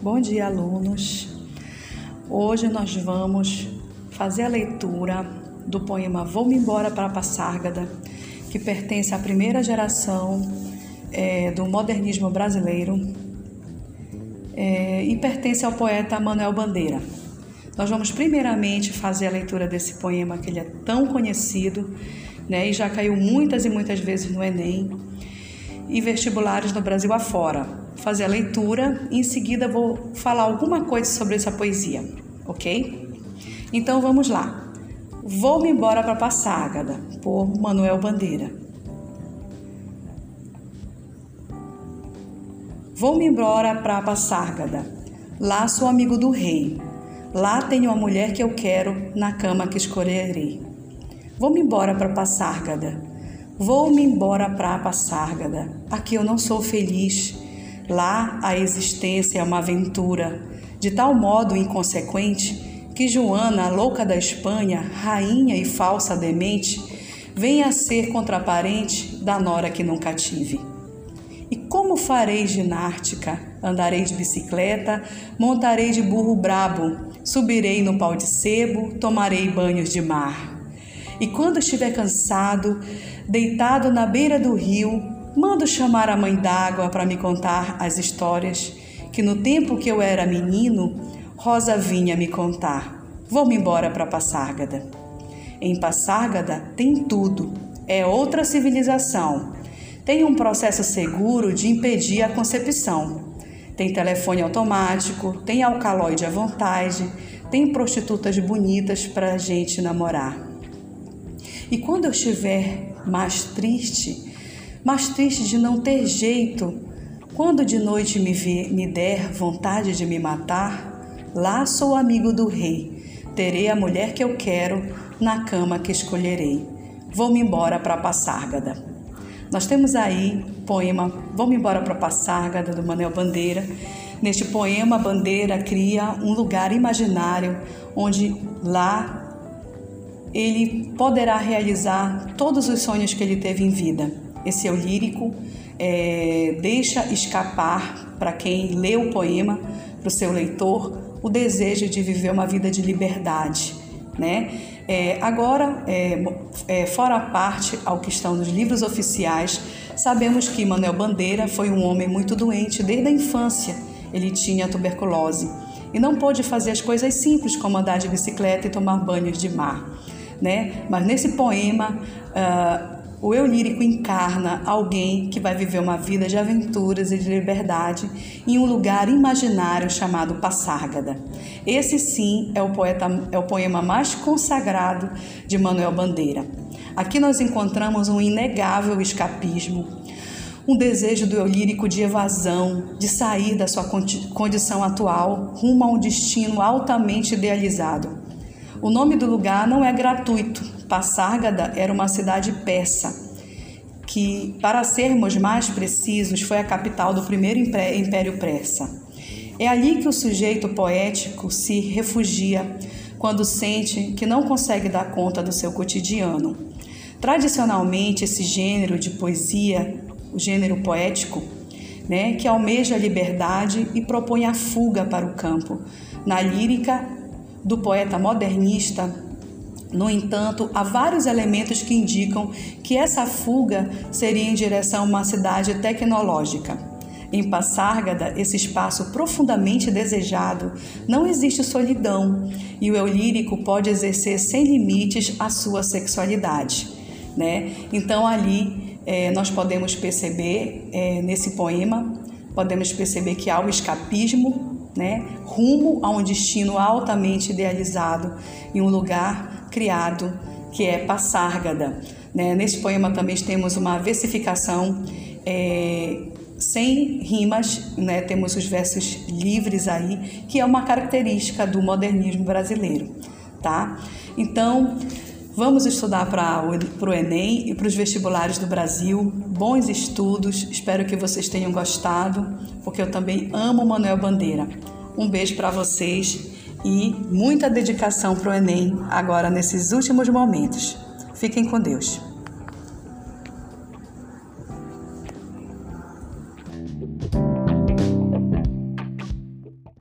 Bom dia, alunos. Hoje nós vamos fazer a leitura do poema Vou-me embora para Passárgada, que pertence à primeira geração é, do modernismo brasileiro é, e pertence ao poeta Manuel Bandeira. Nós vamos primeiramente fazer a leitura desse poema que ele é tão conhecido, né, e já caiu muitas e muitas vezes no Enem e vestibulares no Brasil afora. Fazer a leitura e em seguida vou falar alguma coisa sobre essa poesia, ok? Então vamos lá. Vou-me embora para Passárgada, por Manuel Bandeira. Vou-me embora para Passárgada. Lá sou amigo do rei. Lá tenho a mulher que eu quero, na cama que escolherei. Vou-me embora para Passárgada. Vou-me embora para Passárgada. Aqui eu não sou feliz. Lá a existência é uma aventura, de tal modo inconsequente que Joana, louca da Espanha, rainha e falsa demente, vem a ser contraparente da nora que nunca tive. E como farei ginástica? Andarei de bicicleta, montarei de burro brabo, subirei no pau de sebo, tomarei banhos de mar. E quando estiver cansado, deitado na beira do rio, mando chamar a mãe d'água para me contar as histórias que no tempo que eu era menino, Rosa vinha me contar. Vou-me embora para Passárgada. Em Passárgada tem tudo, é outra civilização. Tem um processo seguro de impedir a concepção. Tem telefone automático, tem alcaloide à vontade, tem prostitutas bonitas para a gente namorar. E quando eu estiver mais triste, mais triste de não ter jeito, quando de noite me, ver, me der vontade de me matar, lá sou amigo do rei, terei a mulher que eu quero na cama que escolherei. Vou-me embora para Passárgada. Nós temos aí poema Vou-me embora para Passárgada do Manuel Bandeira. Neste poema, Bandeira cria um lugar imaginário onde lá ele poderá realizar todos os sonhos que ele teve em vida. Esse é o lírico, é, deixa escapar para quem lê o poema, para o seu leitor, o desejo de viver uma vida de liberdade. Né? É, agora, é, é, fora a parte ao que estão nos livros oficiais, sabemos que Manuel Bandeira foi um homem muito doente desde a infância. Ele tinha tuberculose e não pôde fazer as coisas simples como andar de bicicleta e tomar banhos de mar né? Mas nesse poema, uh, o eu lírico encarna alguém que vai viver uma vida de aventuras e de liberdade em um lugar imaginário chamado Passárgada. Esse sim é o, poeta, é o poema mais consagrado de Manuel Bandeira. Aqui nós encontramos um inegável escapismo, um desejo do eu lírico de evasão, de sair da sua condição atual rumo a um destino altamente idealizado. O nome do lugar não é gratuito. Passárgada era uma cidade persa, que, para sermos mais precisos, foi a capital do primeiro império persa. É ali que o sujeito poético se refugia quando sente que não consegue dar conta do seu cotidiano. Tradicionalmente, esse gênero de poesia, o gênero poético, né, que almeja a liberdade e propõe a fuga para o campo. Na lírica, do poeta modernista, no entanto, há vários elementos que indicam que essa fuga seria em direção a uma cidade tecnológica. Em Passárgada, esse espaço profundamente desejado, não existe solidão e o eu lírico pode exercer sem limites a sua sexualidade. Né? Então, ali é, nós podemos perceber, é, nesse poema, podemos perceber que há o escapismo né, rumo a um destino altamente idealizado em um lugar criado que é Passárgada. Né? Nesse poema também temos uma versificação é, sem rimas, né? temos os versos livres aí, que é uma característica do modernismo brasileiro. Tá? Então, Vamos estudar para o Enem e para os vestibulares do Brasil. Bons estudos, espero que vocês tenham gostado, porque eu também amo Manuel Bandeira. Um beijo para vocês e muita dedicação para o Enem agora nesses últimos momentos. Fiquem com Deus.